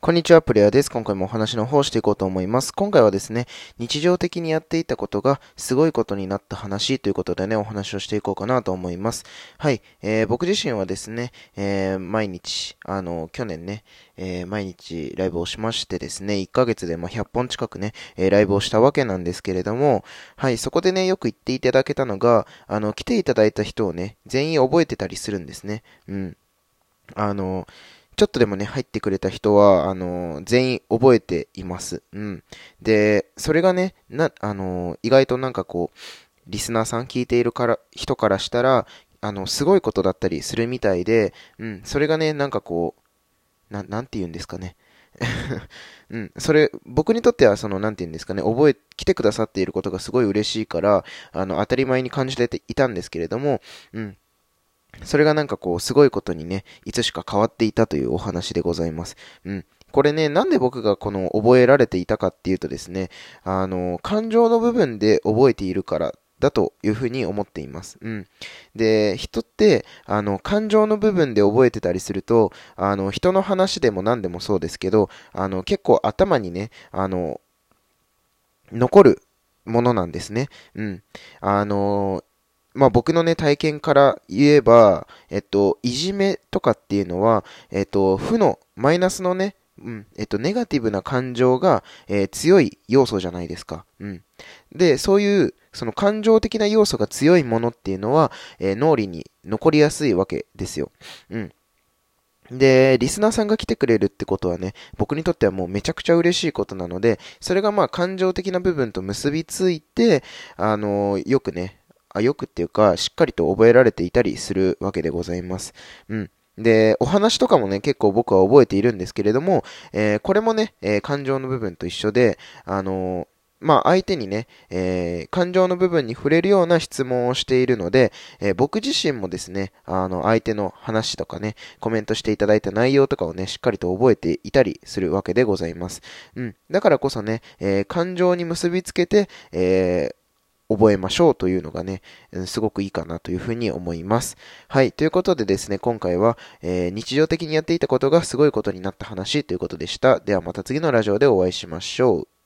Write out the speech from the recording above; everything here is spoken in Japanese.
こんにちは、プレイヤーです。今回もお話の方をしていこうと思います。今回はですね、日常的にやっていたことがすごいことになった話ということでね、お話をしていこうかなと思います。はい、えー、僕自身はですね、えー、毎日、あの、去年ね、えー、毎日ライブをしましてですね、1ヶ月でま100本近くね、えー、ライブをしたわけなんですけれども、はい、そこでね、よく言っていただけたのが、あの、来ていただいた人をね、全員覚えてたりするんですね。うん。あの、ちょっとでもね、入ってくれた人は、あの、全員覚えています。うん。で、それがね、な、あの、意外となんかこう、リスナーさん聞いているから、人からしたら、あの、すごいことだったりするみたいで、うん、それがね、なんかこう、な、なんて言うんですかね。うん、それ、僕にとっては、その、なんて言うんですかね、覚え、来てくださっていることがすごい嬉しいから、あの、当たり前に感じていたんですけれども、うん、それがなんかこう、すごいことにね、いつしか変わっていたというお話でございます。うん。これね、なんで僕がこの覚えられていたかっていうとですね、あの、感情の部分で覚えているからだというふうに思っています。うん。で、人って、あの、感情の部分で覚えてたりすると、あの、人の話でも何でもそうですけど、あの、結構頭にね、あの、残るものなんですね。うん。あの、まあ僕のね、体験から言えば、えっと、いじめとかっていうのは、えっと、負の、マイナスのね、うん、えっと、ネガティブな感情が、えー、強い要素じゃないですか。うん。で、そういう、その感情的な要素が強いものっていうのは、えー、脳裏に残りやすいわけですよ。うん。で、リスナーさんが来てくれるってことはね、僕にとってはもうめちゃくちゃ嬉しいことなので、それがまあ感情的な部分と結びついて、あのー、よくね、あ、よくっていうか、しっかりと覚えられていたりするわけでございます。うん。で、お話とかもね、結構僕は覚えているんですけれども、えー、これもね、えー、感情の部分と一緒で、あのー、まあ、相手にね、えー、感情の部分に触れるような質問をしているので、えー、僕自身もですね、あの、相手の話とかね、コメントしていただいた内容とかをね、しっかりと覚えていたりするわけでございます。うん。だからこそね、えー、感情に結びつけて、え覚えましょうというのがね、すごくいいかなというふうに思います。はい。ということでですね、今回は、えー、日常的にやっていたことがすごいことになった話ということでした。ではまた次のラジオでお会いしましょう。